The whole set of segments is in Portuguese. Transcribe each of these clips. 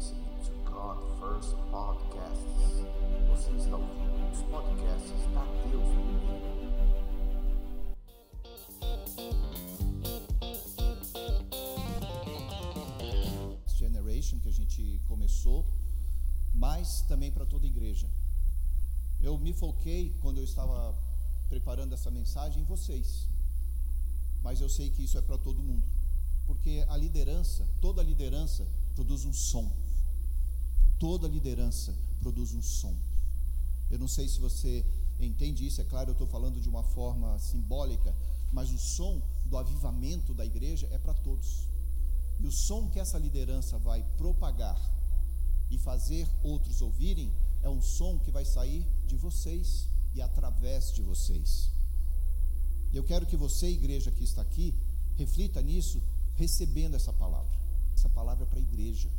listening to God First Podcasts. Você está ouvindo os podcasts da Deus Primeiro. Generation que a gente começou, mas também para toda a igreja. Eu me foquei quando eu estava preparando essa mensagem em vocês, mas eu sei que isso é para todo mundo, porque a liderança, toda liderança produz um som. Toda liderança produz um som. Eu não sei se você entende isso, é claro, eu estou falando de uma forma simbólica, mas o som do avivamento da igreja é para todos. E o som que essa liderança vai propagar e fazer outros ouvirem é um som que vai sair de vocês e através de vocês. Eu quero que você, igreja que está aqui, reflita nisso, recebendo essa palavra. Essa palavra é para a igreja.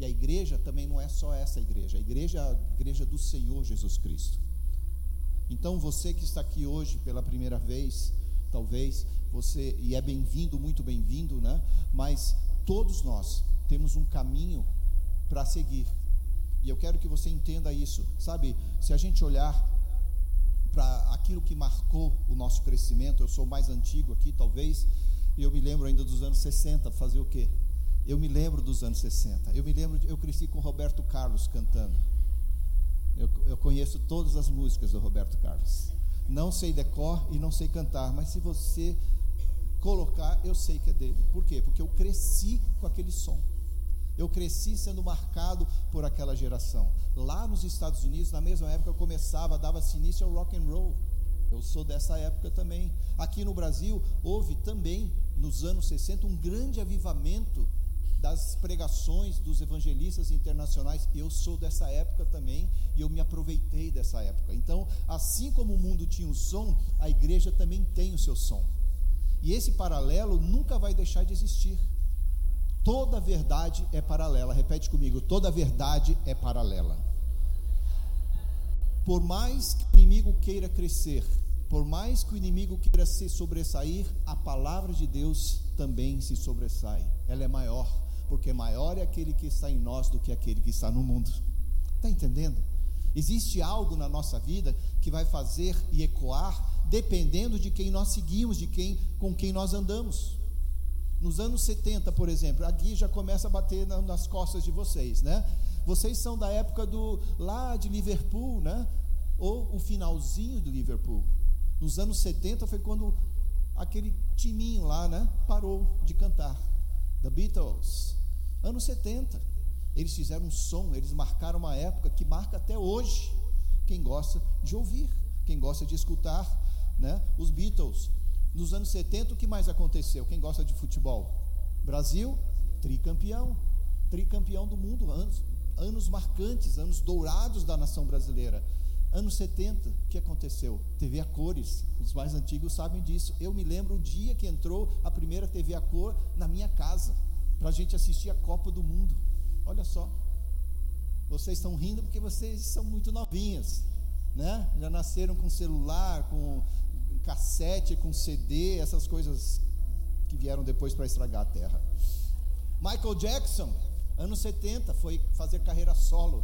E a igreja também não é só essa igreja, a igreja é a igreja do Senhor Jesus Cristo. Então você que está aqui hoje pela primeira vez, talvez você e é bem-vindo, muito bem-vindo, né? Mas todos nós temos um caminho para seguir. E eu quero que você entenda isso. Sabe, se a gente olhar para aquilo que marcou o nosso crescimento, eu sou mais antigo aqui, talvez, e eu me lembro ainda dos anos 60, fazer o quê? Eu me lembro dos anos 60. Eu me lembro, eu cresci com Roberto Carlos cantando. Eu, eu conheço todas as músicas do Roberto Carlos. Não sei decor e não sei cantar, mas se você colocar, eu sei que é dele. Por quê? Porque eu cresci com aquele som. Eu cresci sendo marcado por aquela geração. Lá nos Estados Unidos, na mesma época, começava, dava-se início ao rock and roll. Eu sou dessa época também. Aqui no Brasil, houve também, nos anos 60, um grande avivamento das pregações dos evangelistas internacionais. Eu sou dessa época também e eu me aproveitei dessa época. Então, assim como o mundo tinha um som, a igreja também tem o seu som. E esse paralelo nunca vai deixar de existir. Toda verdade é paralela. Repete comigo: toda verdade é paralela. Por mais que o inimigo queira crescer, por mais que o inimigo queira se sobressair, a palavra de Deus também se sobressai. Ela é maior, porque maior é aquele que está em nós do que aquele que está no mundo. Está entendendo? Existe algo na nossa vida que vai fazer e ecoar dependendo de quem nós seguimos, de quem com quem nós andamos. Nos anos 70, por exemplo, aqui já começa a bater nas costas de vocês, né? Vocês são da época do lá de Liverpool, né? Ou o finalzinho do Liverpool. Nos anos 70 foi quando aquele timinho lá, né, parou de cantar. The Beatles. Anos 70. Eles fizeram um som, eles marcaram uma época que marca até hoje. Quem gosta de ouvir, quem gosta de escutar, né? Os Beatles. Nos anos 70, o que mais aconteceu? Quem gosta de futebol? Brasil, tricampeão. Tricampeão do mundo, anos, anos marcantes, anos dourados da nação brasileira. Anos 70, o que aconteceu? TV a cores, os mais antigos sabem disso. Eu me lembro o dia que entrou a primeira TV a cor na minha casa, para a gente assistir a Copa do Mundo. Olha só, vocês estão rindo porque vocês são muito novinhas, né? Já nasceram com celular, com cassete, com CD, essas coisas que vieram depois para estragar a terra. Michael Jackson, anos 70, foi fazer carreira solo.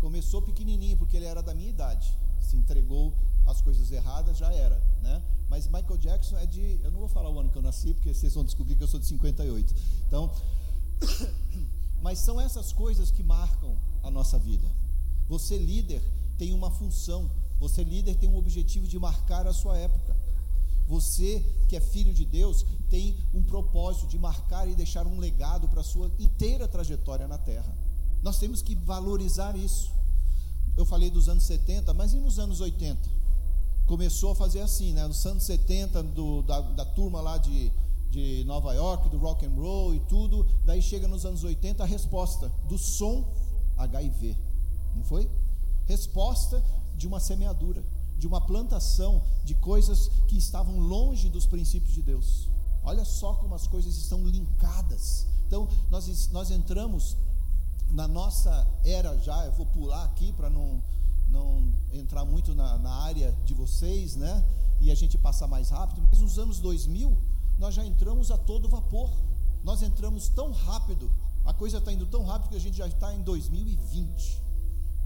Começou pequenininho, porque ele era da minha idade. Se entregou as coisas erradas, já era, né? Mas Michael Jackson é de, eu não vou falar o ano que eu nasci, porque vocês vão descobrir que eu sou de 58. Então, mas são essas coisas que marcam a nossa vida. Você líder tem uma função, você líder tem um objetivo de marcar a sua época. Você que é filho de Deus tem um propósito de marcar e deixar um legado para a sua inteira trajetória na terra. Nós temos que valorizar isso. Eu falei dos anos 70, mas e nos anos 80? Começou a fazer assim, né? Nos anos 70, do, da, da turma lá de, de Nova York, do rock and roll e tudo. Daí chega nos anos 80 a resposta do som HIV. Não foi? Resposta de uma semeadura, de uma plantação de coisas que estavam longe dos princípios de Deus. Olha só como as coisas estão linkadas. Então, nós, nós entramos na nossa era já, eu vou pular aqui para não, não entrar muito na, na, área de vocês, né? E a gente passar mais rápido, mas nos anos 2000, nós já entramos a todo vapor. Nós entramos tão rápido A coisa está indo tão rápido que a gente já está em 2020.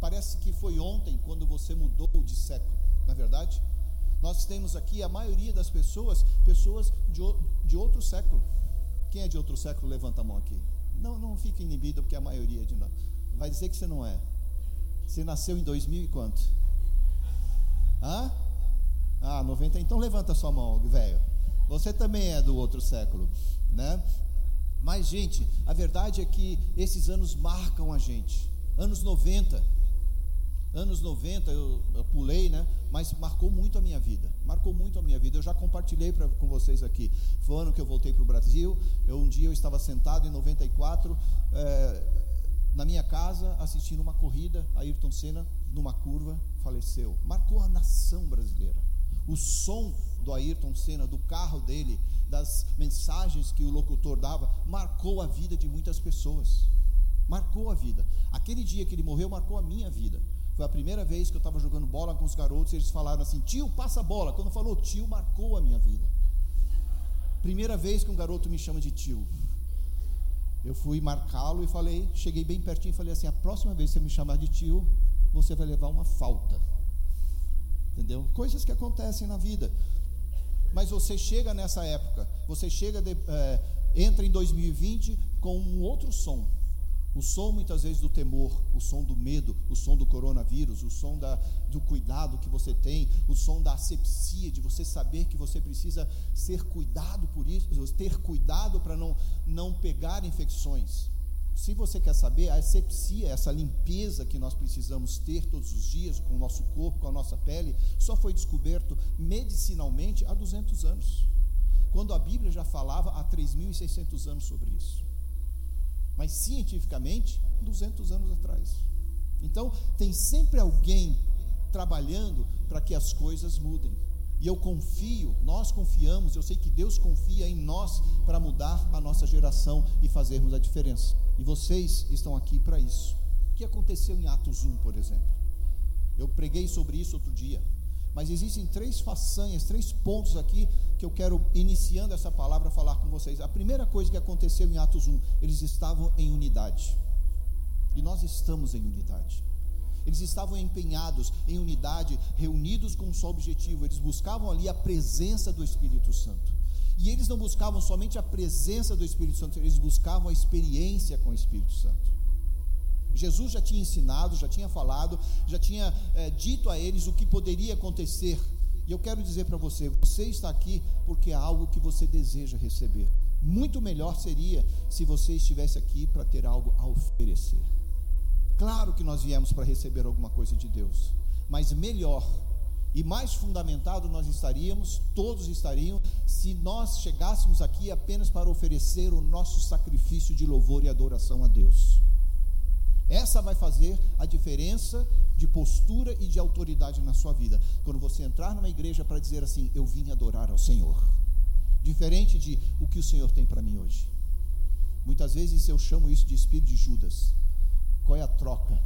Parece que foi ontem quando você mudou de século, na é verdade? Nós temos aqui a maioria das pessoas, pessoas de, de outro século. Quem é de outro século, levanta a mão aqui. Não, não fique inibido, porque a maioria de nós. Vai dizer que você não é. Você nasceu em 2000 e quanto? Hã? Ah, 90. Então levanta sua mão, velho. Você também é do outro século, né? Mas, gente, a verdade é que esses anos marcam a gente. Anos 90, anos 90 eu, eu, pulei, né? Mas marcou muito a minha vida. Marcou muito a minha vida. Eu já compartilhei pra, com vocês aqui. Foi o ano que eu voltei para o Brasil. Eu, um dia eu estava sentado em 94 é, na minha casa assistindo uma corrida. Ayrton Senna numa curva faleceu. Marcou a nação brasileira. O som do Ayrton Senna, do carro dele, das mensagens que o locutor dava, marcou a vida de muitas pessoas. Marcou a vida. Aquele dia que ele morreu marcou a minha vida. Foi a primeira vez que eu estava jogando bola com os garotos e eles falaram assim: tio, passa a bola. Quando falou tio, marcou a minha vida. Primeira vez que um garoto me chama de tio. Eu fui marcá-lo e falei, cheguei bem pertinho e falei assim: a próxima vez que você me chamar de tio, você vai levar uma falta. Entendeu? Coisas que acontecem na vida. Mas você chega nessa época, você chega, de, é, entra em 2020 com um outro som o som muitas vezes do temor, o som do medo, o som do coronavírus, o som da, do cuidado que você tem, o som da asepsia, de você saber que você precisa ser cuidado por isso, ter cuidado para não, não pegar infecções. Se você quer saber, a asepsia, essa limpeza que nós precisamos ter todos os dias com o nosso corpo, com a nossa pele, só foi descoberto medicinalmente há 200 anos. Quando a Bíblia já falava há 3.600 anos sobre isso mas cientificamente 200 anos atrás. Então, tem sempre alguém trabalhando para que as coisas mudem. E eu confio, nós confiamos, eu sei que Deus confia em nós para mudar a nossa geração e fazermos a diferença. E vocês estão aqui para isso. O que aconteceu em Atos 1, por exemplo? Eu preguei sobre isso outro dia. Mas existem três façanhas, três pontos aqui que eu quero, iniciando essa palavra, falar com vocês. A primeira coisa que aconteceu em Atos 1, eles estavam em unidade. E nós estamos em unidade. Eles estavam empenhados em unidade, reunidos com um só objetivo. Eles buscavam ali a presença do Espírito Santo. E eles não buscavam somente a presença do Espírito Santo, eles buscavam a experiência com o Espírito Santo. Jesus já tinha ensinado, já tinha falado, já tinha é, dito a eles o que poderia acontecer. E eu quero dizer para você: você está aqui porque é algo que você deseja receber. Muito melhor seria se você estivesse aqui para ter algo a oferecer. Claro que nós viemos para receber alguma coisa de Deus, mas melhor e mais fundamentado nós estaríamos, todos estariam, se nós chegássemos aqui apenas para oferecer o nosso sacrifício de louvor e adoração a Deus. Essa vai fazer a diferença de postura e de autoridade na sua vida. Quando você entrar numa igreja para dizer assim: Eu vim adorar ao Senhor. Diferente de o que o Senhor tem para mim hoje. Muitas vezes eu chamo isso de espírito de Judas. Qual é a troca?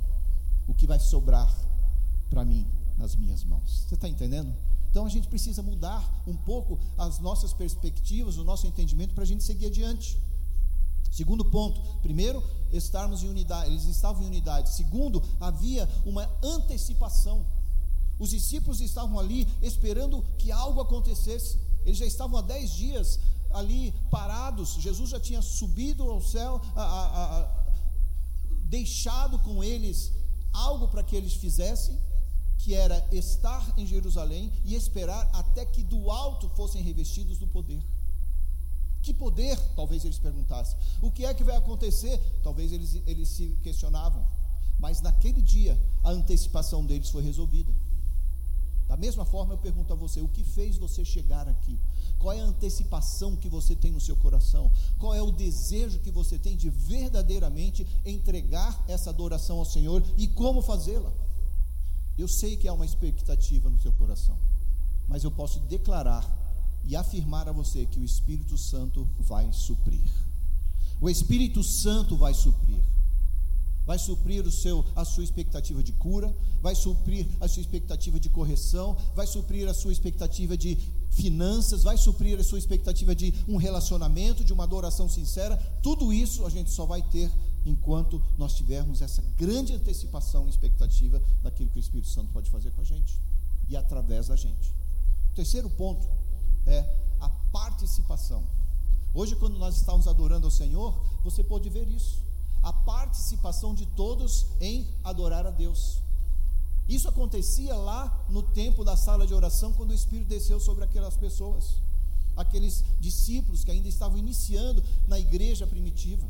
O que vai sobrar para mim nas minhas mãos? Você está entendendo? Então a gente precisa mudar um pouco as nossas perspectivas, o nosso entendimento para a gente seguir adiante. Segundo ponto, primeiro, estarmos em unidade, eles estavam em unidade. Segundo, havia uma antecipação. Os discípulos estavam ali esperando que algo acontecesse. Eles já estavam há dez dias ali parados. Jesus já tinha subido ao céu, a, a, a, deixado com eles algo para que eles fizessem, que era estar em Jerusalém e esperar até que do alto fossem revestidos do poder. Que poder? Talvez eles perguntassem. O que é que vai acontecer? Talvez eles, eles se questionavam. Mas naquele dia, a antecipação deles foi resolvida. Da mesma forma, eu pergunto a você: o que fez você chegar aqui? Qual é a antecipação que você tem no seu coração? Qual é o desejo que você tem de verdadeiramente entregar essa adoração ao Senhor e como fazê-la? Eu sei que há uma expectativa no seu coração, mas eu posso declarar e afirmar a você que o Espírito Santo vai suprir. O Espírito Santo vai suprir. vai suprir o seu, a sua expectativa de cura, vai suprir a sua expectativa de correção, vai suprir a sua expectativa de finanças, vai suprir a sua expectativa de um relacionamento, de uma adoração sincera. Tudo isso a gente só vai ter enquanto nós tivermos essa grande antecipação e expectativa daquilo que o Espírito Santo pode fazer com a gente e através da gente. O terceiro ponto é a participação. Hoje, quando nós estamos adorando ao Senhor, você pode ver isso. A participação de todos em adorar a Deus. Isso acontecia lá no tempo da sala de oração, quando o Espírito desceu sobre aquelas pessoas, aqueles discípulos que ainda estavam iniciando na igreja primitiva.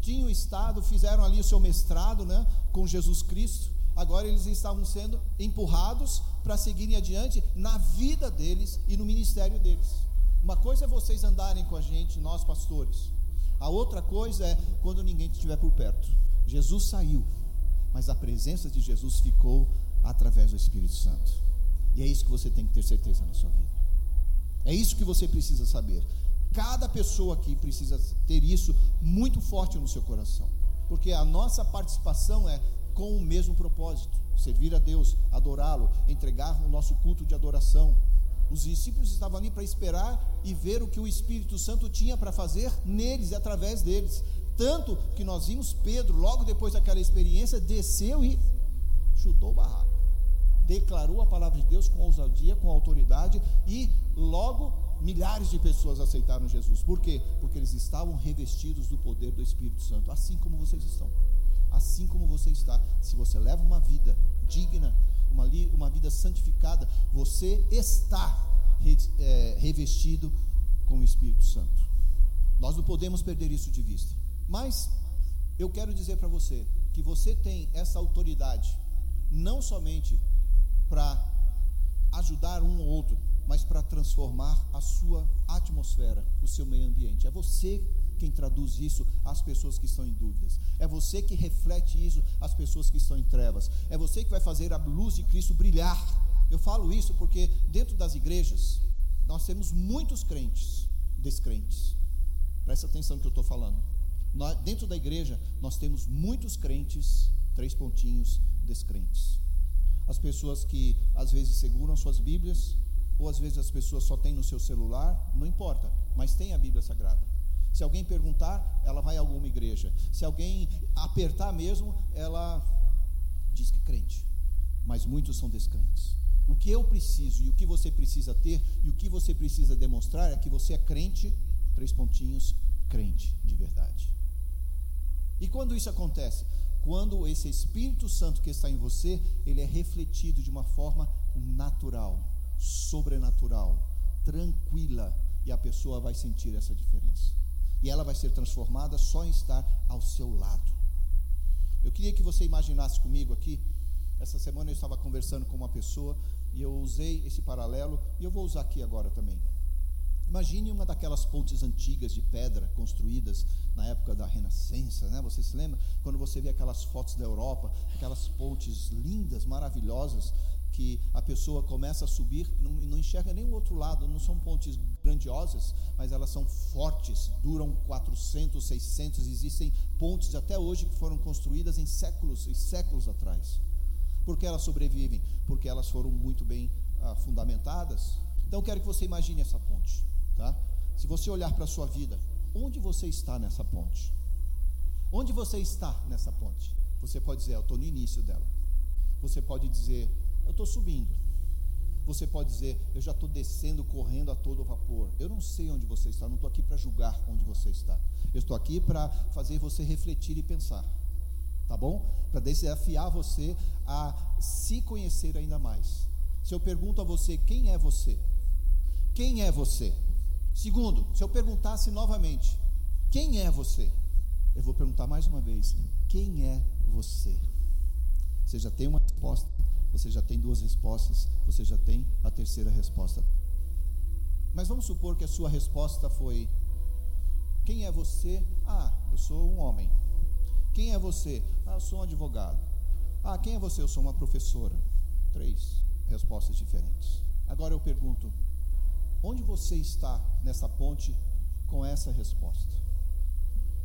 Tinham estado, fizeram ali o seu mestrado né, com Jesus Cristo, agora eles estavam sendo empurrados para seguirem adiante na vida deles e no ministério deles. Uma coisa é vocês andarem com a gente, nós pastores. A outra coisa é quando ninguém estiver por perto. Jesus saiu, mas a presença de Jesus ficou através do Espírito Santo. E é isso que você tem que ter certeza na sua vida. É isso que você precisa saber. Cada pessoa aqui precisa ter isso muito forte no seu coração, porque a nossa participação é com o mesmo propósito: servir a Deus, adorá-lo, entregar o nosso culto de adoração. Os discípulos estavam ali para esperar e ver o que o Espírito Santo tinha para fazer neles e através deles. Tanto que nós vimos Pedro, logo depois daquela experiência, desceu e chutou o barraco. Declarou a palavra de Deus com ousadia, com autoridade e logo milhares de pessoas aceitaram Jesus. Por quê? Porque eles estavam revestidos do poder do Espírito Santo, assim como vocês estão. Assim como você está. Se você leva uma vida digna, uma, uma vida santificada, você está re, é, revestido com o Espírito Santo. Nós não podemos perder isso de vista. Mas eu quero dizer para você que você tem essa autoridade, não somente para ajudar um ou outro, mas para transformar a sua atmosfera, o seu meio ambiente. É você quem traduz isso às pessoas que estão em dúvidas. É você que reflete isso às pessoas que estão em trevas. É você que vai fazer a luz de Cristo brilhar. Eu falo isso porque dentro das igrejas nós temos muitos crentes descrentes. Presta atenção no que eu estou falando. Nós, dentro da igreja nós temos muitos crentes, três pontinhos, descrentes. As pessoas que às vezes seguram suas Bíblias, ou às vezes as pessoas só têm no seu celular, não importa, mas tem a Bíblia Sagrada. Se alguém perguntar, ela vai a alguma igreja. Se alguém apertar mesmo, ela diz que é crente. Mas muitos são descrentes. O que eu preciso e o que você precisa ter e o que você precisa demonstrar é que você é crente, três pontinhos, crente de verdade. E quando isso acontece? Quando esse Espírito Santo que está em você, ele é refletido de uma forma natural, sobrenatural, tranquila, e a pessoa vai sentir essa diferença e ela vai ser transformada só em estar ao seu lado. Eu queria que você imaginasse comigo aqui. Essa semana eu estava conversando com uma pessoa e eu usei esse paralelo e eu vou usar aqui agora também. Imagine uma daquelas pontes antigas de pedra construídas na época da Renascença, né? Você se lembra quando você vê aquelas fotos da Europa, aquelas pontes lindas, maravilhosas, que a pessoa começa a subir e não, não, enxerga nem o outro lado. Não são pontes grandiosas, mas elas são fortes, duram 400, 600. Existem pontes até hoje que foram construídas em séculos e séculos atrás. Por que elas sobrevivem? Porque elas foram muito bem ah, fundamentadas. Então, quero que você imagine essa ponte. Tá? Se você olhar para a sua vida, onde você está nessa ponte? Onde você está nessa ponte? Você pode dizer, eu estou no início dela. Você pode dizer, eu estou subindo. Você pode dizer, eu já estou descendo, correndo a todo vapor. Eu não sei onde você está, não estou aqui para julgar onde você está. Eu estou aqui para fazer você refletir e pensar. Tá bom? Para desafiar você a se conhecer ainda mais. Se eu pergunto a você, quem é você? Quem é você? Segundo, se eu perguntasse novamente, quem é você? Eu vou perguntar mais uma vez, quem é você? Você já tem uma resposta você já tem duas respostas, você já tem a terceira resposta. Mas vamos supor que a sua resposta foi: Quem é você? Ah, eu sou um homem. Quem é você? Ah, eu sou um advogado. Ah, quem é você? Eu sou uma professora. Três respostas diferentes. Agora eu pergunto: onde você está nessa ponte com essa resposta?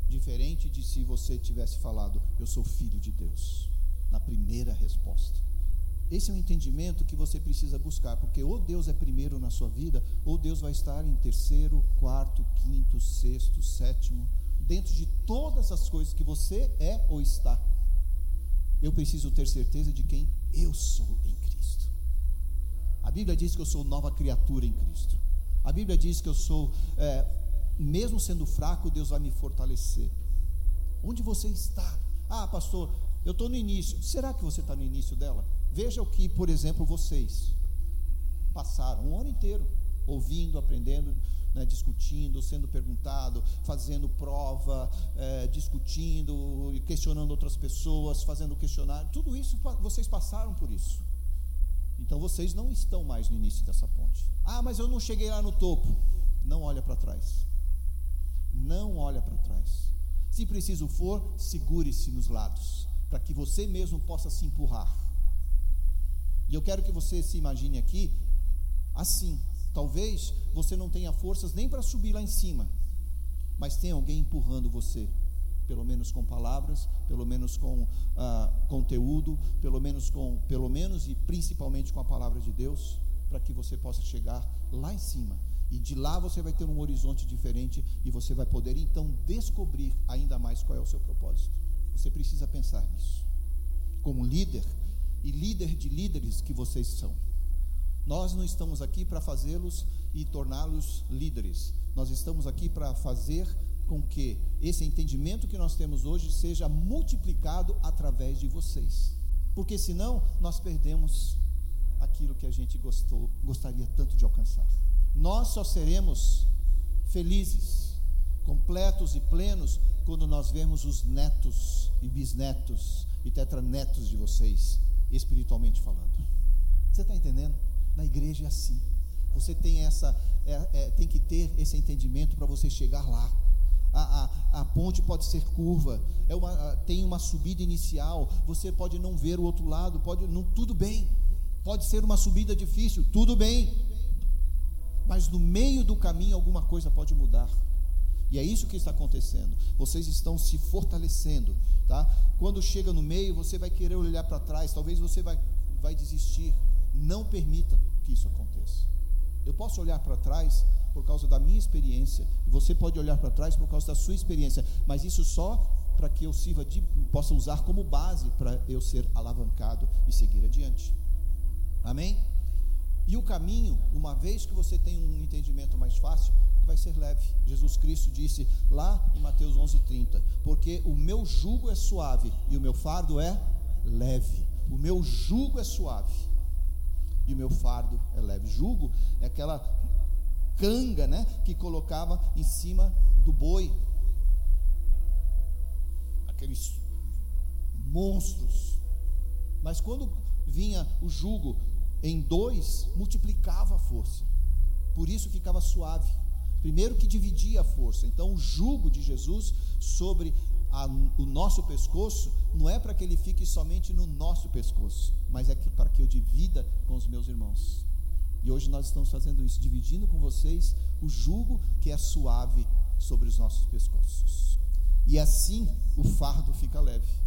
Diferente de se você tivesse falado, eu sou filho de Deus, na primeira resposta. Esse é um entendimento que você precisa buscar, porque ou Deus é primeiro na sua vida, ou Deus vai estar em terceiro, quarto, quinto, sexto, sétimo, dentro de todas as coisas que você é ou está. Eu preciso ter certeza de quem eu sou em Cristo. A Bíblia diz que eu sou nova criatura em Cristo. A Bíblia diz que eu sou, é, mesmo sendo fraco, Deus vai me fortalecer. Onde você está? Ah, pastor, eu estou no início. Será que você está no início dela? Veja o que, por exemplo, vocês passaram um ano inteiro ouvindo, aprendendo, né, discutindo, sendo perguntado, fazendo prova, é, discutindo, questionando outras pessoas, fazendo questionário. Tudo isso vocês passaram por isso. Então vocês não estão mais no início dessa ponte. Ah, mas eu não cheguei lá no topo. Não olha para trás. Não olha para trás. Se preciso for, segure-se nos lados, para que você mesmo possa se empurrar. E eu quero que você se imagine aqui assim. Talvez você não tenha forças nem para subir lá em cima, mas tem alguém empurrando você, pelo menos com palavras, pelo menos com ah, conteúdo, pelo menos com, pelo menos e principalmente com a palavra de Deus, para que você possa chegar lá em cima. E de lá você vai ter um horizonte diferente e você vai poder então descobrir ainda mais qual é o seu propósito. Você precisa pensar nisso. Como líder, e líder de líderes que vocês são. Nós não estamos aqui para fazê-los e torná-los líderes. Nós estamos aqui para fazer com que esse entendimento que nós temos hoje seja multiplicado através de vocês. Porque senão nós perdemos aquilo que a gente gostou, gostaria tanto de alcançar. Nós só seremos felizes, completos e plenos quando nós vemos os netos e bisnetos e tetranetos de vocês espiritualmente falando. Você está entendendo? Na igreja é assim. Você tem essa, é, é, tem que ter esse entendimento para você chegar lá. A, a, a, ponte pode ser curva, é uma, tem uma subida inicial. Você pode não ver o outro lado, pode não, tudo bem. Pode ser uma subida difícil, tudo bem. Mas no meio do caminho alguma coisa pode mudar. E é isso que está acontecendo. Vocês estão se fortalecendo, tá? Quando chega no meio, você vai querer olhar para trás, talvez você vai, vai desistir. Não permita que isso aconteça. Eu posso olhar para trás por causa da minha experiência, você pode olhar para trás por causa da sua experiência, mas isso só para que eu sirva de, possa usar como base para eu ser alavancado e seguir adiante. Amém? E o caminho, uma vez que você tem um entendimento mais fácil, vai ser leve. Jesus Cristo disse lá em Mateus 11:30, porque o meu jugo é suave e o meu fardo é leve. O meu jugo é suave e o meu fardo é leve. Jugo é aquela canga, né, que colocava em cima do boi. Aqueles monstros. Mas quando vinha o jugo em dois, multiplicava a força. Por isso ficava suave. Primeiro que dividia a força. Então o jugo de Jesus sobre a, o nosso pescoço não é para que ele fique somente no nosso pescoço, mas é que, para que eu divida com os meus irmãos. E hoje nós estamos fazendo isso, dividindo com vocês o jugo que é suave sobre os nossos pescoços. E assim o fardo fica leve.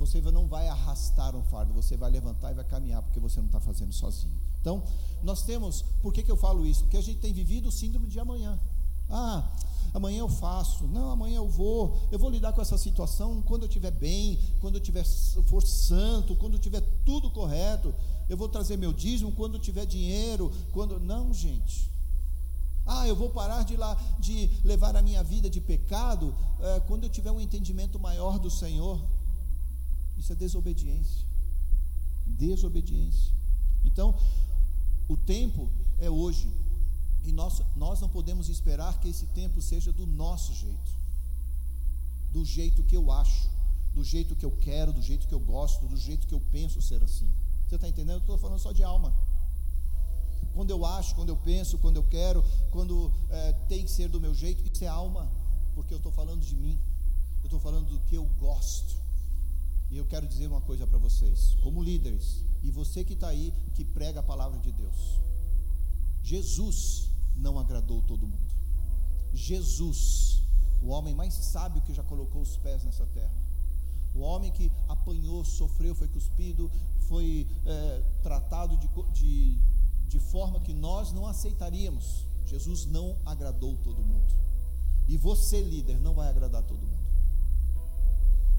Você não vai arrastar um fardo, você vai levantar e vai caminhar, porque você não está fazendo sozinho. Então, nós temos, por que, que eu falo isso? Porque a gente tem vivido o síndrome de amanhã. Ah, amanhã eu faço, não, amanhã eu vou, eu vou lidar com essa situação quando eu estiver bem, quando eu tiver for santo, quando eu tiver tudo correto, eu vou trazer meu dízimo quando eu tiver dinheiro, quando não, gente. Ah, eu vou parar de lá de levar a minha vida de pecado é, quando eu tiver um entendimento maior do Senhor. Isso é desobediência. Desobediência. Então, o tempo é hoje. E nós, nós não podemos esperar que esse tempo seja do nosso jeito, do jeito que eu acho, do jeito que eu quero, do jeito que eu gosto, do jeito que eu penso ser assim. Você está entendendo? Eu estou falando só de alma. Quando eu acho, quando eu penso, quando eu quero, quando é, tem que ser do meu jeito, isso é alma, porque eu estou falando de mim, eu estou falando do que eu gosto. E eu quero dizer uma coisa para vocês, como líderes, e você que está aí, que prega a palavra de Deus. Jesus não agradou todo mundo. Jesus o homem mais sábio que já colocou os pés nessa terra. O homem que apanhou, sofreu, foi cuspido, foi é, tratado de, de, de forma que nós não aceitaríamos. Jesus não agradou todo mundo. E você, líder, não vai agradar todo mundo.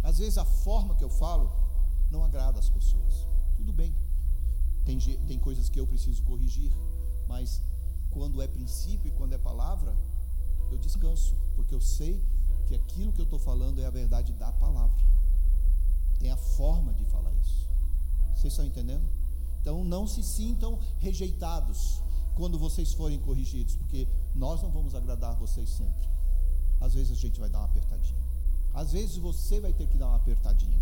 Às vezes a forma que eu falo não agrada as pessoas. Tudo bem. Tem, tem coisas que eu preciso corrigir, mas quando é princípio e quando é palavra, eu descanso, porque eu sei que aquilo que eu estou falando é a verdade da palavra. Tem a forma de falar isso. Vocês estão entendendo? Então não se sintam rejeitados quando vocês forem corrigidos, porque nós não vamos agradar vocês sempre. Às vezes a gente vai dar uma apertadinha. Às vezes você vai ter que dar uma apertadinha.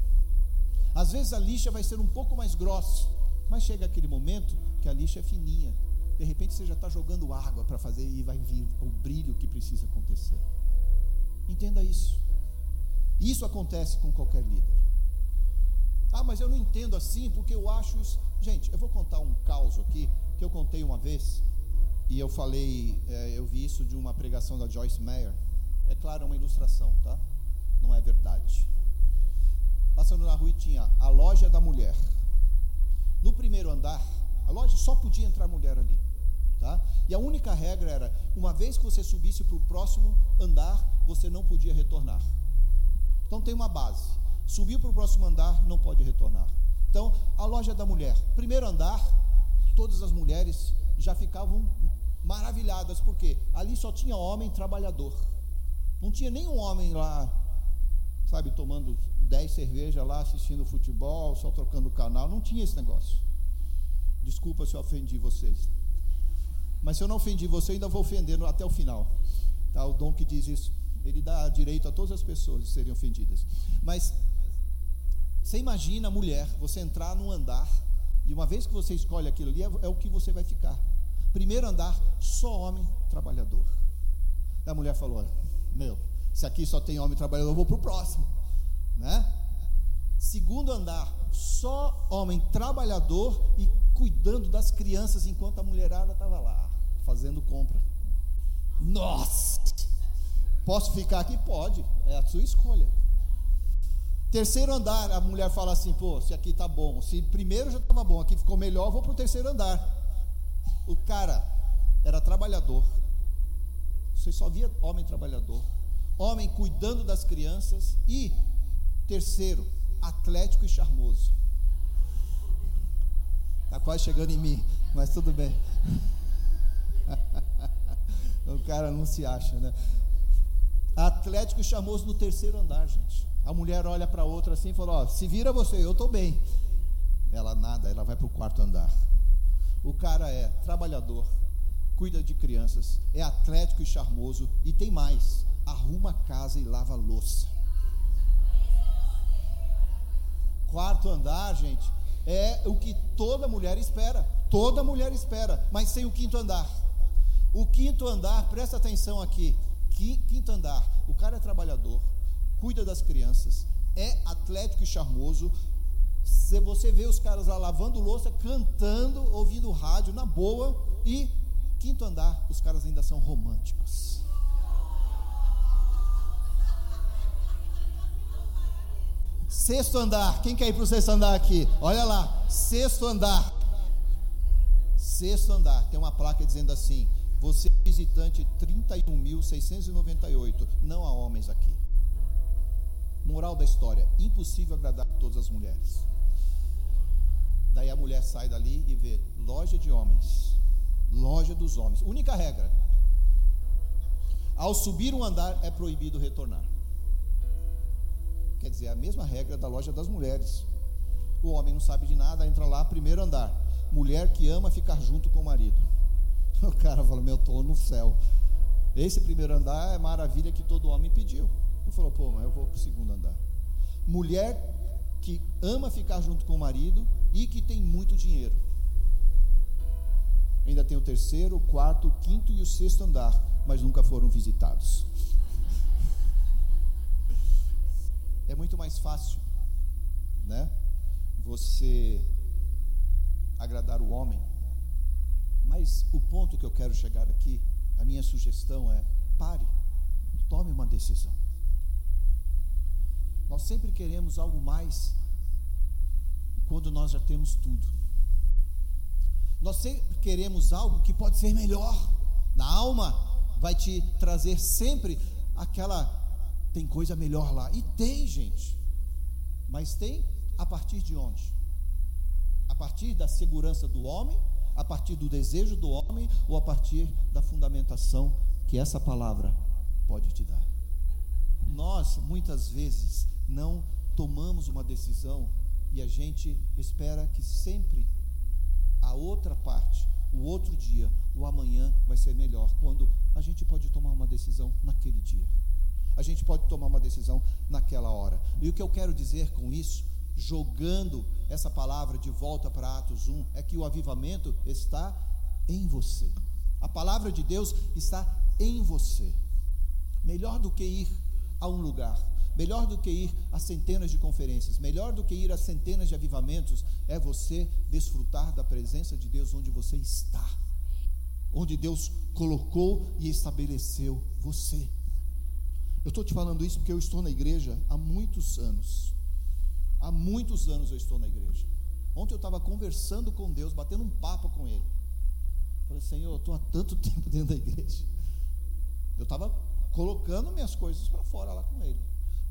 Às vezes a lixa vai ser um pouco mais grossa, mas chega aquele momento que a lixa é fininha. De repente você já está jogando água para fazer e vai vir o brilho que precisa acontecer. Entenda isso. Isso acontece com qualquer líder. Ah, mas eu não entendo assim porque eu acho isso. Gente, eu vou contar um caos aqui que eu contei uma vez e eu falei, é, eu vi isso de uma pregação da Joyce Meyer. É claro, é uma ilustração, tá? Não é verdade. Passando na rua tinha a loja da mulher. No primeiro andar, a loja só podia entrar mulher ali. Tá? E a única regra era: uma vez que você subisse para o próximo andar, você não podia retornar. Então tem uma base: subiu para o próximo andar, não pode retornar. Então, a loja da mulher, primeiro andar, todas as mulheres já ficavam maravilhadas, porque ali só tinha homem trabalhador. Não tinha nenhum homem lá, sabe, tomando dez cervejas lá, assistindo futebol, só trocando canal. Não tinha esse negócio. Desculpa se eu ofendi vocês. Mas se eu não ofendi você, ainda vou ofender até o final. Tá? O dom que diz isso, ele dá direito a todas as pessoas de serem ofendidas. Mas você imagina mulher, você entrar num andar, e uma vez que você escolhe aquilo ali, é, é o que você vai ficar. Primeiro andar, só homem trabalhador. A mulher falou: Meu, se aqui só tem homem trabalhador, eu vou para o próximo. Né? Segundo andar, só homem trabalhador e cuidando das crianças enquanto a mulherada estava lá, fazendo compra. Nossa! Posso ficar aqui? Pode, é a sua escolha. Terceiro andar, a mulher fala assim: pô, se aqui tá bom, se primeiro já estava bom, aqui ficou melhor, vou para o terceiro andar. O cara era trabalhador, você só via homem trabalhador, homem cuidando das crianças e, terceiro, atlético e charmoso. Está quase chegando em mim, mas tudo bem. o cara não se acha, né? Atlético e charmoso no terceiro andar, gente. A mulher olha para outra assim e fala: Ó, se vira você, eu estou bem. Ela nada, ela vai para o quarto andar. O cara é trabalhador, cuida de crianças, é atlético e charmoso e tem mais: arruma a casa e lava a louça. Quarto andar, gente, é o que toda mulher espera. Toda mulher espera, mas sem o quinto andar. O quinto andar, presta atenção aqui. Quinto andar, o cara é trabalhador, cuida das crianças, é atlético e charmoso. Se você vê os caras lá lavando louça, cantando, ouvindo rádio na boa e quinto andar, os caras ainda são românticos. Sexto andar, quem quer ir para o sexto andar aqui? Olha lá, sexto andar. Sexto andar, tem uma placa dizendo assim: você é visitante 31.698. Não há homens aqui. Moral da história: impossível agradar todas as mulheres. Daí a mulher sai dali e vê loja de homens, loja dos homens. Única regra: ao subir um andar é proibido retornar. Quer dizer, a mesma regra da loja das mulheres. O homem não sabe de nada, entra lá, primeiro andar. Mulher que ama ficar junto com o marido. O cara fala: Meu, estou no céu. Esse primeiro andar é maravilha que todo homem pediu. Ele falou: Pô, mas eu vou para o segundo andar. Mulher que ama ficar junto com o marido e que tem muito dinheiro. Ainda tem o terceiro, o quarto, o quinto e o sexto andar, mas nunca foram visitados. É muito mais fácil, né? Você agradar o homem. Mas o ponto que eu quero chegar aqui, a minha sugestão é: pare, Tome uma decisão. Nós sempre queremos algo mais quando nós já temos tudo. Nós sempre queremos algo que pode ser melhor. Na alma vai te trazer sempre aquela tem coisa melhor lá. E tem, gente. Mas tem a partir de onde? A partir da segurança do homem, a partir do desejo do homem ou a partir da fundamentação que essa palavra pode te dar. Nós, muitas vezes, não tomamos uma decisão e a gente espera que sempre a outra parte, o outro dia, o amanhã vai ser melhor, quando a gente pode tomar uma decisão naquele dia. A gente pode tomar uma decisão naquela hora. E o que eu quero dizer com isso, jogando essa palavra de volta para Atos 1, é que o avivamento está em você. A palavra de Deus está em você. Melhor do que ir a um lugar, melhor do que ir a centenas de conferências, melhor do que ir a centenas de avivamentos, é você desfrutar da presença de Deus onde você está, onde Deus colocou e estabeleceu você. Eu estou te falando isso porque eu estou na igreja há muitos anos. Há muitos anos eu estou na igreja. Ontem eu estava conversando com Deus, batendo um papo com Ele. Falei, Senhor, eu estou há tanto tempo dentro da igreja. Eu estava colocando minhas coisas para fora lá com Ele.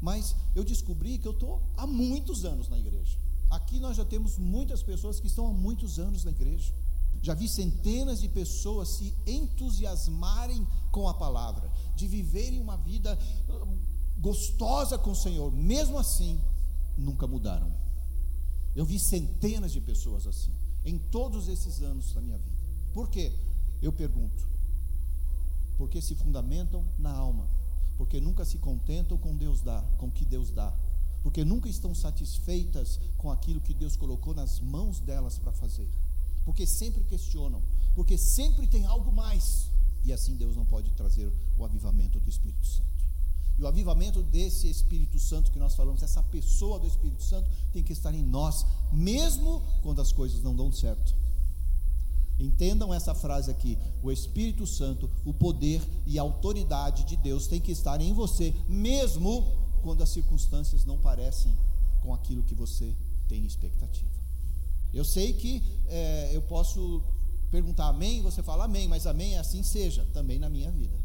Mas eu descobri que eu estou há muitos anos na igreja. Aqui nós já temos muitas pessoas que estão há muitos anos na igreja. Já vi centenas de pessoas se entusiasmarem com a palavra, de viverem uma vida hum, gostosa com o Senhor, mesmo assim, nunca mudaram. Eu vi centenas de pessoas assim, em todos esses anos da minha vida. Por quê? Eu pergunto. Porque se fundamentam na alma, porque nunca se contentam com Deus dá, com o que Deus dá, porque nunca estão satisfeitas com aquilo que Deus colocou nas mãos delas para fazer porque sempre questionam, porque sempre tem algo mais. E assim Deus não pode trazer o avivamento do Espírito Santo. E o avivamento desse Espírito Santo que nós falamos, essa pessoa do Espírito Santo, tem que estar em nós, mesmo quando as coisas não dão certo. Entendam essa frase aqui: o Espírito Santo, o poder e a autoridade de Deus tem que estar em você, mesmo quando as circunstâncias não parecem com aquilo que você tem expectativa. Eu sei que é, eu posso perguntar amém, você fala amém, mas amém é assim seja, também na minha vida.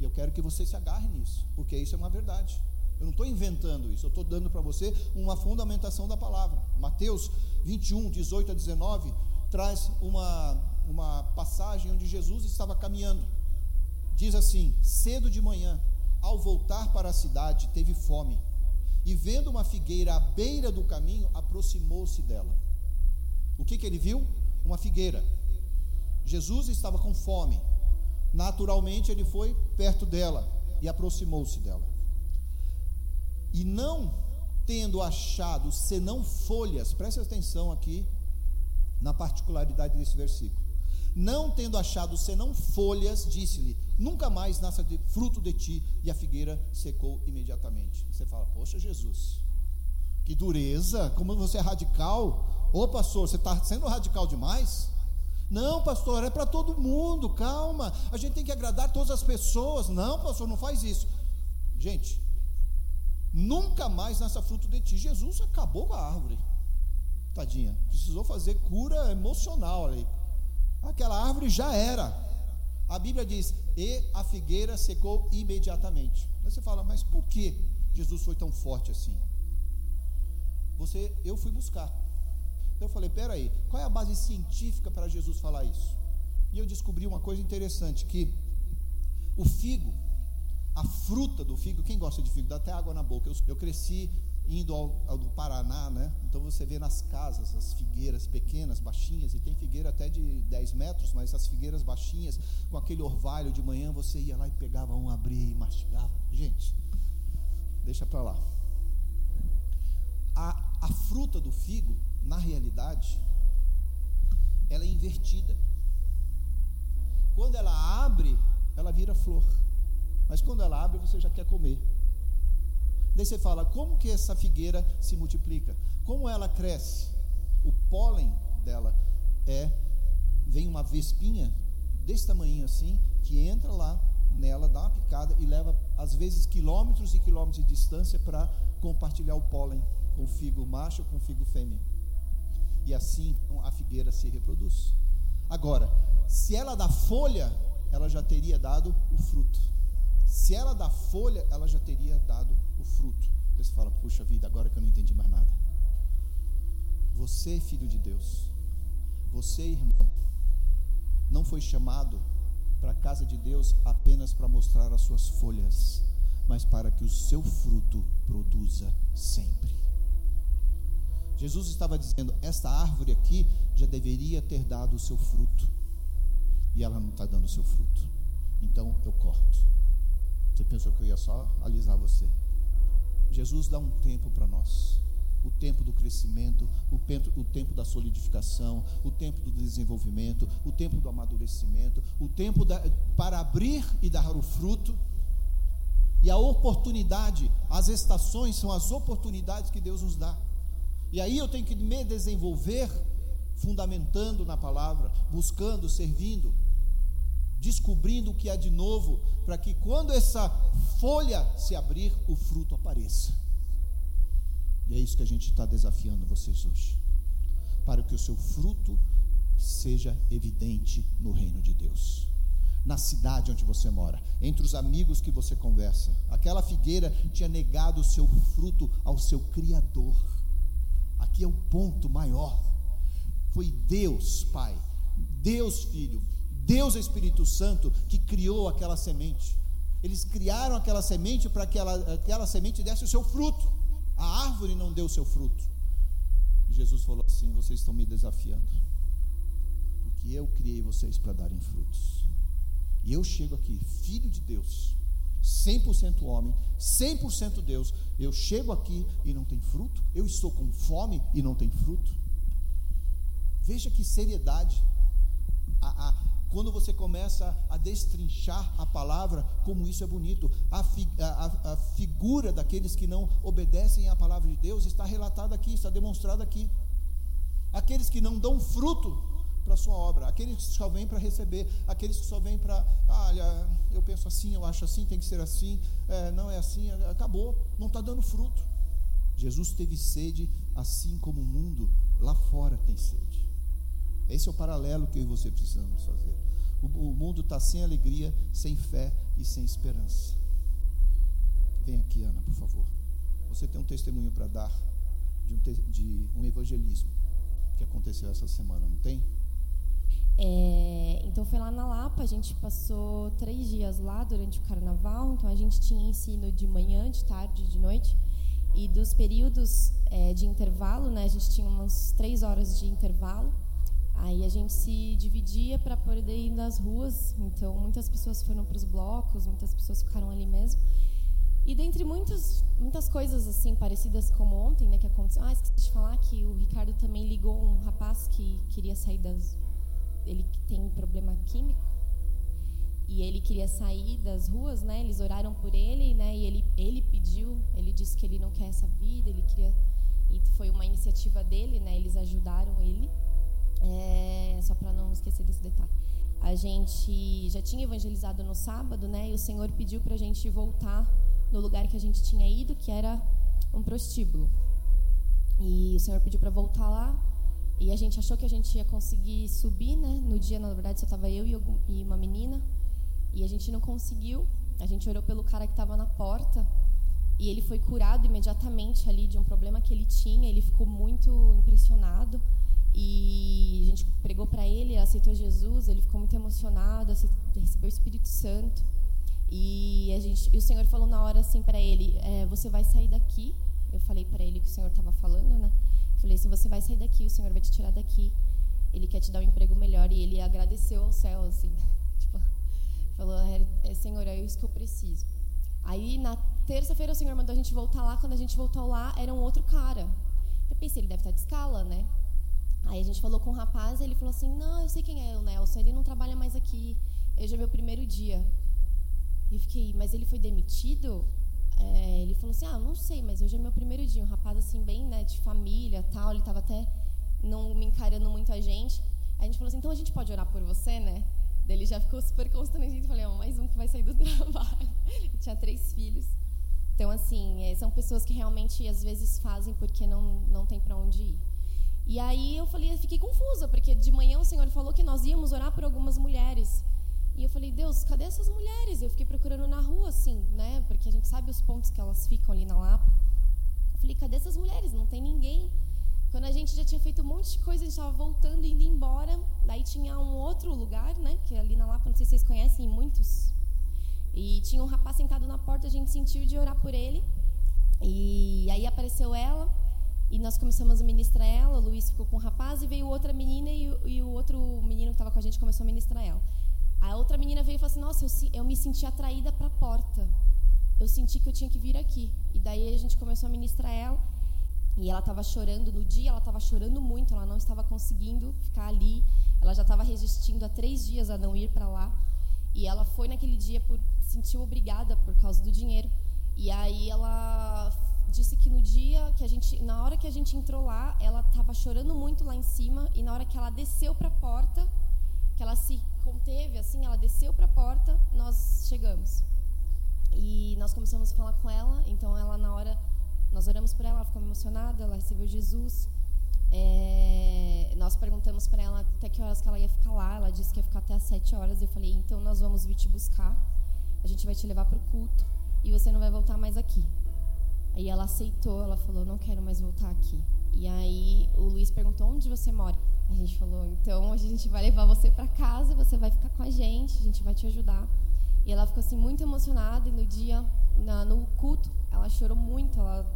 E eu quero que você se agarre nisso, porque isso é uma verdade. Eu não estou inventando isso, eu estou dando para você uma fundamentação da palavra. Mateus 21, 18 a 19, traz uma, uma passagem onde Jesus estava caminhando. Diz assim: cedo de manhã, ao voltar para a cidade, teve fome. E vendo uma figueira à beira do caminho, aproximou-se dela o que, que ele viu? Uma figueira. Jesus estava com fome. Naturalmente, ele foi perto dela e aproximou-se dela. E não tendo achado senão folhas, preste atenção aqui na particularidade desse versículo. Não tendo achado senão folhas, disse-lhe: Nunca mais nasça de fruto de ti. E a figueira secou imediatamente. Você fala: Poxa, Jesus, que dureza, como você é radical. Ô pastor, você está sendo radical demais? Não, pastor, é para todo mundo, calma. A gente tem que agradar todas as pessoas. Não, pastor, não faz isso. Gente, nunca mais nasça fruto de ti. Jesus acabou com a árvore. Tadinha, precisou fazer cura emocional ali. Aquela árvore já era. A Bíblia diz: e a figueira secou imediatamente. Aí você fala, mas por que Jesus foi tão forte assim? Você, eu fui buscar. Então eu falei, peraí, qual é a base científica para Jesus falar isso? E eu descobri uma coisa interessante, que o figo, a fruta do figo, quem gosta de figo, dá até água na boca. Eu, eu cresci indo ao, ao, do Paraná, né? Então você vê nas casas as figueiras pequenas, baixinhas, e tem figueira até de 10 metros, mas as figueiras baixinhas, com aquele orvalho de manhã, você ia lá e pegava um, abria e mastigava. Gente, deixa para lá. A, a fruta do figo na realidade, ela é invertida. Quando ela abre, ela vira flor. Mas quando ela abre, você já quer comer. Daí você fala: como que essa figueira se multiplica? Como ela cresce? O pólen dela é vem uma vespinha desse tamanho assim que entra lá nela, dá uma picada e leva às vezes quilômetros e quilômetros de distância para compartilhar o pólen com o figo macho com o figo fêmea. E assim então, a figueira se reproduz. Agora, se ela dá folha, ela já teria dado o fruto. Se ela dá folha, ela já teria dado o fruto. Você fala, puxa vida, agora que eu não entendi mais nada. Você, filho de Deus, você, irmão, não foi chamado para a casa de Deus apenas para mostrar as suas folhas, mas para que o seu fruto produza sempre. Jesus estava dizendo: esta árvore aqui já deveria ter dado o seu fruto, e ela não está dando o seu fruto, então eu corto. Você pensou que eu ia só alisar você? Jesus dá um tempo para nós o tempo do crescimento, o tempo, o tempo da solidificação, o tempo do desenvolvimento, o tempo do amadurecimento, o tempo da, para abrir e dar o fruto. E a oportunidade, as estações são as oportunidades que Deus nos dá. E aí eu tenho que me desenvolver fundamentando na palavra, buscando, servindo, descobrindo o que há de novo, para que quando essa folha se abrir, o fruto apareça. E é isso que a gente está desafiando vocês hoje. Para que o seu fruto seja evidente no reino de Deus. Na cidade onde você mora, entre os amigos que você conversa. Aquela figueira tinha negado o seu fruto ao seu Criador. Aqui é o ponto maior. Foi Deus, Pai, Deus, Filho, Deus Espírito Santo que criou aquela semente. Eles criaram aquela semente para que ela, aquela semente desse o seu fruto. A árvore não deu seu fruto. Jesus falou assim: Vocês estão me desafiando, porque eu criei vocês para darem frutos. E eu chego aqui, filho de Deus, 100% homem, 100% Deus. Eu chego aqui e não tem fruto. Eu estou com fome e não tem fruto. Veja que seriedade. A, a, quando você começa a destrinchar a palavra, como isso é bonito, a, fi, a, a, figura daqueles que não obedecem à palavra de Deus está relatada aqui, está demonstrada aqui. Aqueles que não dão fruto para a sua obra, aqueles que só vêm para receber, aqueles que só vêm para, ah, olha, eu penso assim, eu acho assim, tem que ser assim, é, não é assim, acabou, não está dando fruto. Jesus teve sede, assim como o mundo lá fora tem sede. Esse é o paralelo que eu e você precisamos fazer. O, o mundo está sem alegria, sem fé e sem esperança. Vem aqui, Ana, por favor. Você tem um testemunho para dar de um, te, de um evangelismo que aconteceu essa semana, não tem? É, então foi lá na Lapa, a gente passou três dias lá durante o carnaval, então a gente tinha ensino de manhã, de tarde, de noite. E dos períodos é, de intervalo, né, a gente tinha umas três horas de intervalo. Aí a gente se dividia para poder ir nas ruas, então muitas pessoas foram para os blocos, muitas pessoas ficaram ali mesmo. E dentre muitas, muitas coisas assim parecidas como ontem, né, que aconteceu. Ah, esqueci de falar que o Ricardo também ligou um rapaz que queria sair das ele tem problema químico e ele queria sair das ruas, né? Eles oraram por ele, né? E ele ele pediu, ele disse que ele não quer essa vida, ele queria e foi uma iniciativa dele, né? Eles ajudaram ele. É, só para não esquecer desse detalhe. A gente já tinha evangelizado no sábado, né? E o Senhor pediu para a gente voltar no lugar que a gente tinha ido, que era um prostíbulo. E o Senhor pediu para voltar lá. E a gente achou que a gente ia conseguir subir, né? No dia, na verdade, só estava eu e uma menina. E a gente não conseguiu. A gente orou pelo cara que estava na porta. E ele foi curado imediatamente ali de um problema que ele tinha. Ele ficou muito impressionado. E a gente pregou para ele, aceitou Jesus, ele ficou muito emocionado, recebeu o Espírito Santo. E, a gente, e o Senhor falou na hora assim para ele: é, Você vai sair daqui. Eu falei para ele que o Senhor estava falando, né? Falei: Se você vai sair daqui, o Senhor vai te tirar daqui. Ele quer te dar um emprego melhor. E ele agradeceu ao céu, assim. Tipo, falou: é, é, Senhor, é isso que eu preciso. Aí na terça-feira o Senhor mandou a gente voltar lá. Quando a gente voltou lá, era um outro cara. Eu pensei: Ele deve estar de escala, né? Aí a gente falou com o rapaz, ele falou assim: Não, eu sei quem é o Nelson, ele não trabalha mais aqui. Hoje é meu primeiro dia. E eu fiquei, mas ele foi demitido? É, ele falou assim: Ah, não sei, mas hoje é meu primeiro dia. Um rapaz assim, bem né, de família tal. Ele estava até não me encarando muito a gente. Aí a gente falou assim: Então a gente pode orar por você, né? Daí ele já ficou super constrangido. Falei, ó, mais um que vai sair do trabalho. tinha três filhos. Então, assim, é, são pessoas que realmente às vezes fazem porque não, não tem para onde ir. E aí eu falei, eu fiquei confusa, porque de manhã o Senhor falou que nós íamos orar por algumas mulheres. E eu falei, Deus, cadê essas mulheres? Eu fiquei procurando na rua, assim, né? Porque a gente sabe os pontos que elas ficam ali na Lapa. Eu falei, cadê essas mulheres? Não tem ninguém. Quando a gente já tinha feito um monte de coisa, a gente estava voltando, indo embora. Daí tinha um outro lugar, né? Que é ali na Lapa, não sei se vocês conhecem, muitos. E tinha um rapaz sentado na porta, a gente sentiu de orar por ele. E aí apareceu ela, e nós começamos a ministrar ela. O Luiz ficou com o rapaz, e veio outra menina, e, e o outro menino que estava com a gente começou a ministrar ela. A outra menina veio e falou assim: Nossa, eu, eu me senti atraída para a porta. Eu senti que eu tinha que vir aqui. E daí a gente começou a ministrar ela. E ela estava chorando no dia, ela estava chorando muito, ela não estava conseguindo ficar ali. Ela já estava resistindo há três dias a não ir para lá. E ela foi naquele dia por sentiu obrigada por causa do dinheiro. E aí ela disse que no dia que a gente, na hora que a gente entrou lá, ela estava chorando muito lá em cima e na hora que ela desceu para a porta, que ela se conteve assim, ela desceu para a porta, nós chegamos. E nós começamos a falar com ela, então ela na hora nós oramos por ela, ela ficou emocionada, ela recebeu Jesus. É, nós perguntamos para ela até que horas que ela ia ficar lá. Ela disse que ia ficar até às sete horas. Eu falei, então nós vamos vir te buscar. A gente vai te levar para o culto e você não vai voltar mais aqui. Aí ela aceitou, ela falou, não quero mais voltar aqui. E aí o Luiz perguntou onde você mora. A gente falou, então a gente vai levar você para casa, você vai ficar com a gente, a gente vai te ajudar. E ela ficou assim muito emocionada e no dia, na, no culto, ela chorou muito. Ela,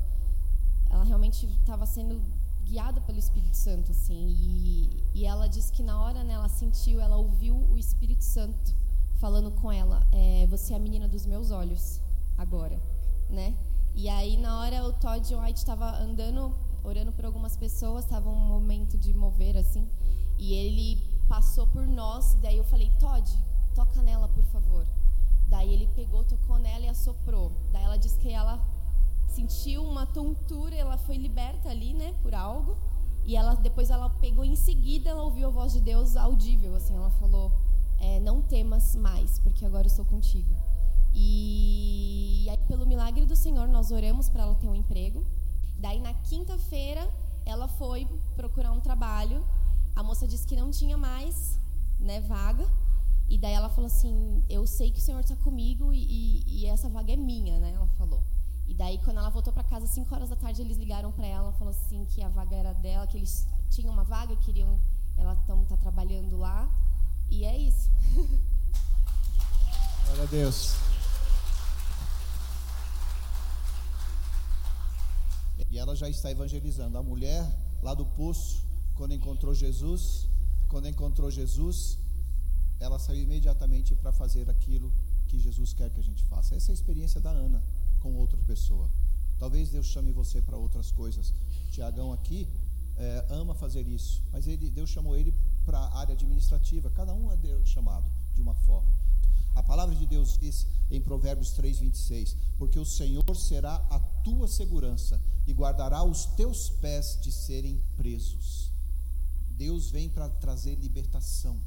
ela realmente estava sendo guiada pelo Espírito Santo, assim. E, e ela disse que na hora né, ela sentiu, ela ouviu o Espírito Santo falando com ela: é, "Você é a menina dos meus olhos agora", né? E aí na hora o Todd White estava andando orando por algumas pessoas, estava um momento de mover assim, e ele passou por nós, daí eu falei, Todd, toca nela, por favor. Daí ele pegou, tocou nela e assoprou. Daí ela disse que ela sentiu uma tontura, ela foi liberta ali, né, por algo. E ela depois ela pegou em seguida, ela ouviu a voz de Deus audível, assim, ela falou: é, "Não temas mais, porque agora eu estou contigo". E, e aí pelo milagre do Senhor nós oramos para ela ter um emprego. Daí na quinta-feira ela foi procurar um trabalho. A moça disse que não tinha mais, né, vaga. E daí ela falou assim: Eu sei que o Senhor está comigo e, e, essa vaga é minha, né? Ela falou. E daí quando ela voltou para casa, 5 horas da tarde, eles ligaram para ela, falou assim que a vaga era dela, que eles tinham uma vaga, queriam, ela está trabalhando lá. E é isso. Glória a Deus. E ela já está evangelizando. A mulher lá do poço, quando encontrou Jesus, quando encontrou Jesus, ela saiu imediatamente para fazer aquilo que Jesus quer que a gente faça. Essa é a experiência da Ana com outra pessoa. Talvez Deus chame você para outras coisas. Tiagão aqui é, ama fazer isso, mas ele, Deus chamou ele para a área administrativa. Cada um é Deus chamado de uma forma. A palavra de Deus diz em Provérbios 3, 26: Porque o Senhor será a tua segurança e guardará os teus pés de serem presos. Deus vem para trazer libertação.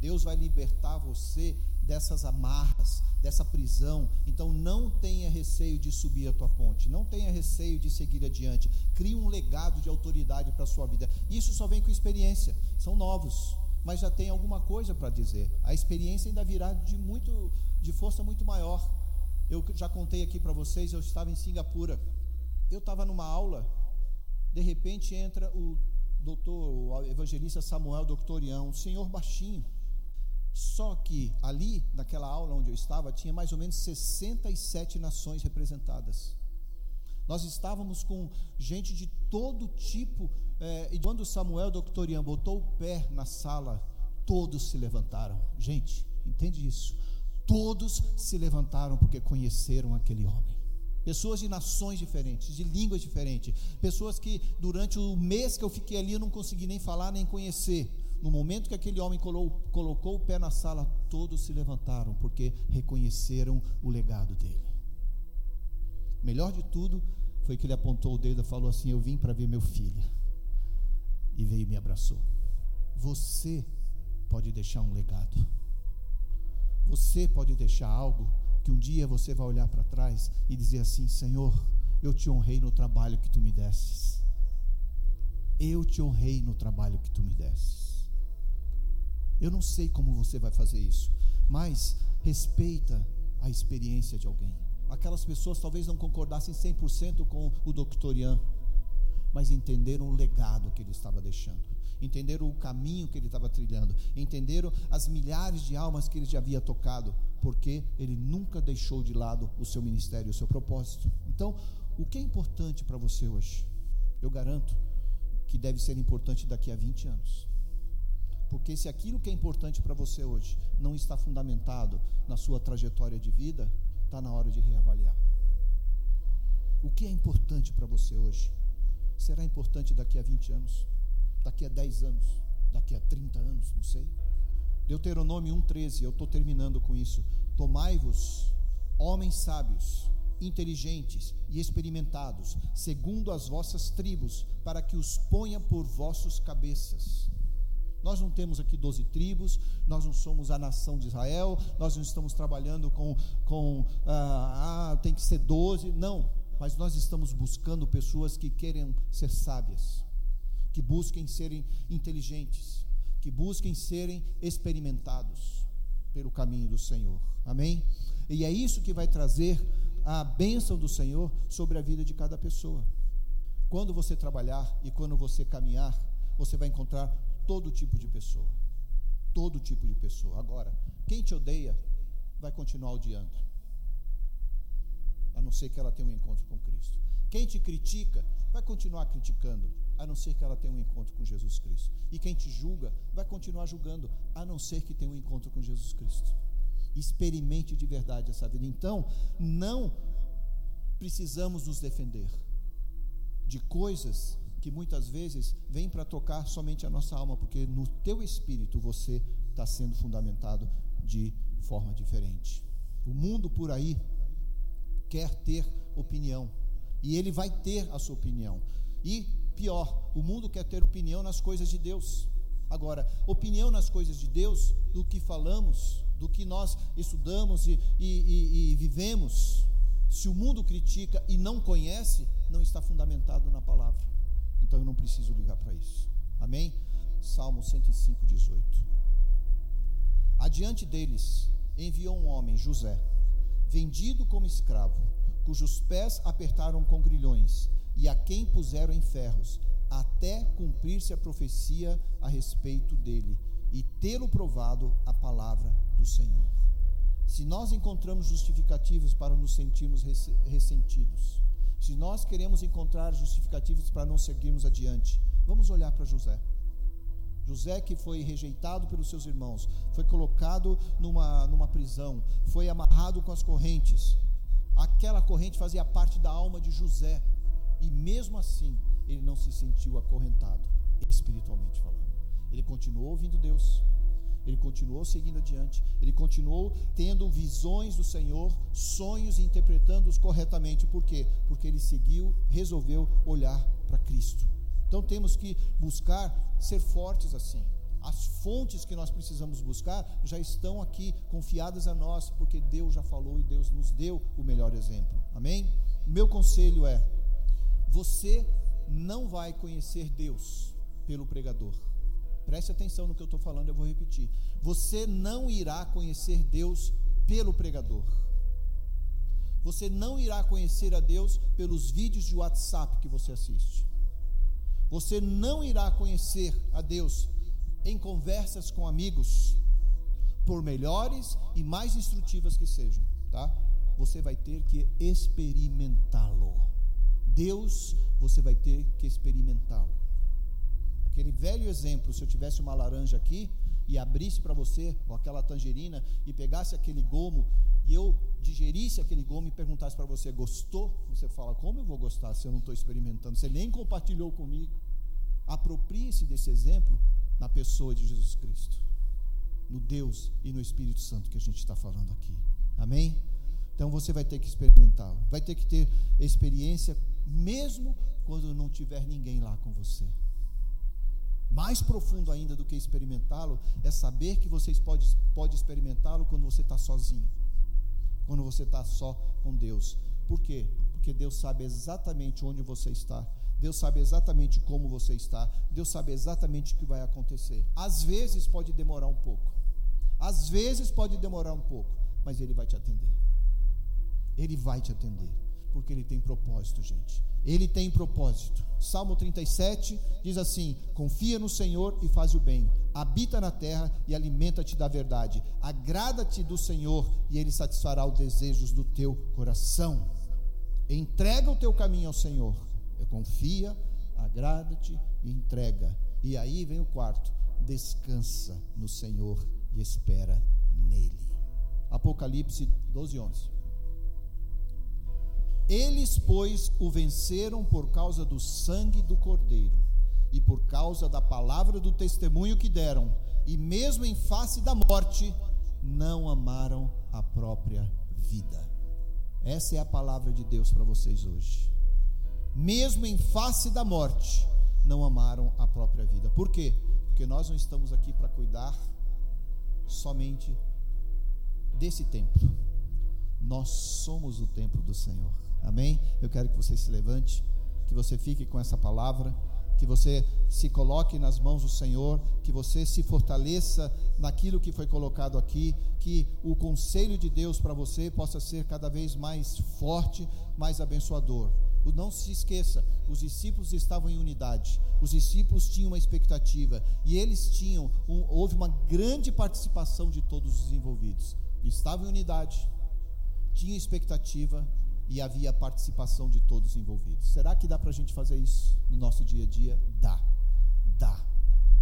Deus vai libertar você dessas amarras, dessa prisão. Então não tenha receio de subir a tua ponte, não tenha receio de seguir adiante. Crie um legado de autoridade para a sua vida. Isso só vem com experiência. São novos, mas já tem alguma coisa para dizer. A experiência ainda virá de muito de força muito maior. Eu já contei aqui para vocês, eu estava em Singapura. Eu estava numa aula, de repente entra o doutor, o evangelista Samuel Doctorião, um senhor baixinho. Só que ali, naquela aula onde eu estava, tinha mais ou menos 67 nações representadas. Nós estávamos com gente de todo tipo, é, e quando Samuel Doctorian botou o pé na sala, todos se levantaram. Gente, entende isso? Todos se levantaram porque conheceram aquele homem. Pessoas de nações diferentes, de línguas diferentes, pessoas que durante o mês que eu fiquei ali eu não consegui nem falar nem conhecer. No momento que aquele homem colocou o pé na sala, todos se levantaram porque reconheceram o legado dele. Melhor de tudo foi que ele apontou o dedo e falou assim: Eu vim para ver meu filho. E veio e me abraçou. Você pode deixar um legado. Você pode deixar algo que um dia você vai olhar para trás e dizer assim: Senhor, eu te honrei no trabalho que tu me desses. Eu te honrei no trabalho que tu me desses. Eu não sei como você vai fazer isso, mas respeita a experiência de alguém. Aquelas pessoas talvez não concordassem 100% com o Dr. Ian, mas entenderam o legado que ele estava deixando, entenderam o caminho que ele estava trilhando, entenderam as milhares de almas que ele já havia tocado, porque ele nunca deixou de lado o seu ministério, o seu propósito. Então, o que é importante para você hoje? Eu garanto que deve ser importante daqui a 20 anos. Porque se aquilo que é importante para você hoje não está fundamentado na sua trajetória de vida, está na hora de reavaliar. O que é importante para você hoje será importante daqui a 20 anos, daqui a 10 anos, daqui a 30 anos, não sei. Deuteronômio 1,13, eu estou terminando com isso. Tomai-vos, homens sábios, inteligentes e experimentados, segundo as vossas tribos, para que os ponha por vossos cabeças. Nós não temos aqui 12 tribos, nós não somos a nação de Israel, nós não estamos trabalhando com, com ah, ah, tem que ser 12, não, mas nós estamos buscando pessoas que querem ser sábias, que busquem serem inteligentes, que busquem serem experimentados pelo caminho do Senhor, amém? E é isso que vai trazer a bênção do Senhor sobre a vida de cada pessoa. Quando você trabalhar e quando você caminhar, você vai encontrar todo tipo de pessoa. Todo tipo de pessoa. Agora, quem te odeia vai continuar odiando. A não ser que ela tenha um encontro com Cristo. Quem te critica vai continuar criticando, a não ser que ela tenha um encontro com Jesus Cristo. E quem te julga vai continuar julgando, a não ser que tenha um encontro com Jesus Cristo experimente de verdade essa vida. Então, não precisamos nos defender de coisas que muitas vezes vêm para tocar somente a nossa alma, porque no teu espírito você está sendo fundamentado de forma diferente. O mundo por aí quer ter opinião, e ele vai ter a sua opinião. E pior, o mundo quer ter opinião nas coisas de Deus. Agora, opinião nas coisas de Deus, do que falamos, do que nós estudamos e, e, e, e vivemos, se o mundo critica e não conhece, não está fundamentado na palavra. Então eu não preciso ligar para isso. Amém? Salmo 105, 18. Adiante deles enviou um homem, José, vendido como escravo, cujos pés apertaram com grilhões e a quem puseram em ferros, até cumprir-se a profecia a respeito dele e tê-lo provado a palavra do Senhor. Se nós encontramos justificativos para nos sentirmos ressentidos, se nós queremos encontrar justificativos para não seguirmos adiante, vamos olhar para José. José que foi rejeitado pelos seus irmãos, foi colocado numa, numa prisão, foi amarrado com as correntes. Aquela corrente fazia parte da alma de José. E mesmo assim, ele não se sentiu acorrentado, espiritualmente falando. Ele continuou ouvindo Deus, ele continuou seguindo adiante, ele continuou tendo visões do Senhor, sonhos e interpretando-os corretamente. Por quê? Porque ele seguiu, resolveu olhar para Cristo. Então temos que buscar ser fortes assim. As fontes que nós precisamos buscar já estão aqui confiadas a nós, porque Deus já falou e Deus nos deu o melhor exemplo. Amém? Meu conselho é: você não vai conhecer Deus pelo pregador. Preste atenção no que eu estou falando, eu vou repetir. Você não irá conhecer Deus pelo pregador. Você não irá conhecer a Deus pelos vídeos de WhatsApp que você assiste. Você não irá conhecer a Deus em conversas com amigos, por melhores e mais instrutivas que sejam, tá? Você vai ter que experimentá-lo. Deus, você vai ter que experimentá-lo. Aquele velho exemplo, se eu tivesse uma laranja aqui e abrisse para você, ou aquela tangerina, e pegasse aquele gomo, e eu digerisse aquele gomo e perguntasse para você, gostou? Você fala, como eu vou gostar se eu não estou experimentando? Você nem compartilhou comigo. Aproprie-se desse exemplo na pessoa de Jesus Cristo, no Deus e no Espírito Santo que a gente está falando aqui. Amém? Então você vai ter que experimentar, vai ter que ter experiência, mesmo quando não tiver ninguém lá com você Mais profundo ainda do que experimentá-lo é saber que vocês pode, pode experimentá-lo quando você está sozinho, quando você está só com Deus. Por quê? Porque Deus sabe exatamente onde você está. Deus sabe exatamente como você está. Deus sabe exatamente o que vai acontecer. Às vezes pode demorar um pouco. Às vezes pode demorar um pouco, mas Ele vai te atender. Ele vai te atender, porque Ele tem propósito, gente. Ele tem propósito. Salmo 37 diz assim: Confia no Senhor e faz o bem. Habita na terra e alimenta-te da verdade. Agrada-te do Senhor e Ele satisfará os desejos do teu coração. Entrega o teu caminho ao Senhor. Eu confia, agrada-te e entrega. E aí vem o quarto: descansa no Senhor e espera nele. Apocalipse 12, 11. Eles, pois, o venceram por causa do sangue do Cordeiro e por causa da palavra do testemunho que deram, e mesmo em face da morte, não amaram a própria vida. Essa é a palavra de Deus para vocês hoje. Mesmo em face da morte, não amaram a própria vida. Por quê? Porque nós não estamos aqui para cuidar somente desse templo. Nós somos o templo do Senhor. Amém? Eu quero que você se levante, que você fique com essa palavra, que você se coloque nas mãos do Senhor, que você se fortaleça naquilo que foi colocado aqui, que o conselho de Deus para você possa ser cada vez mais forte, mais abençoador. Não se esqueça, os discípulos estavam em unidade, os discípulos tinham uma expectativa e eles tinham, um, houve uma grande participação de todos os envolvidos. Estavam em unidade, tinham expectativa e havia participação de todos os envolvidos. Será que dá para a gente fazer isso no nosso dia a dia? Dá, dá,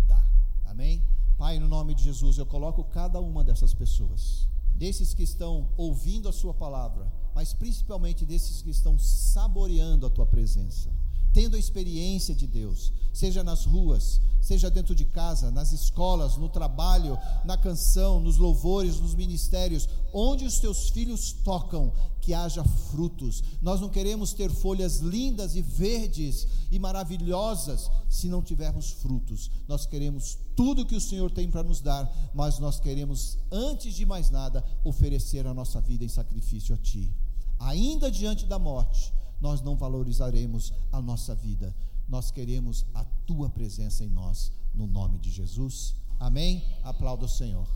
dá. Amém? Pai, no nome de Jesus, eu coloco cada uma dessas pessoas, desses que estão ouvindo a Sua palavra, mas principalmente desses que estão saboreando a Tua presença, tendo a experiência de Deus, seja nas ruas, seja dentro de casa, nas escolas, no trabalho, na canção, nos louvores, nos ministérios, onde os teus filhos tocam, que haja frutos. Nós não queremos ter folhas lindas e verdes e maravilhosas se não tivermos frutos. Nós queremos tudo que o Senhor tem para nos dar, mas nós queremos, antes de mais nada, oferecer a nossa vida em sacrifício a Ti. Ainda diante da morte, nós não valorizaremos a nossa vida. Nós queremos a tua presença em nós, no nome de Jesus. Amém? Aplauda o Senhor.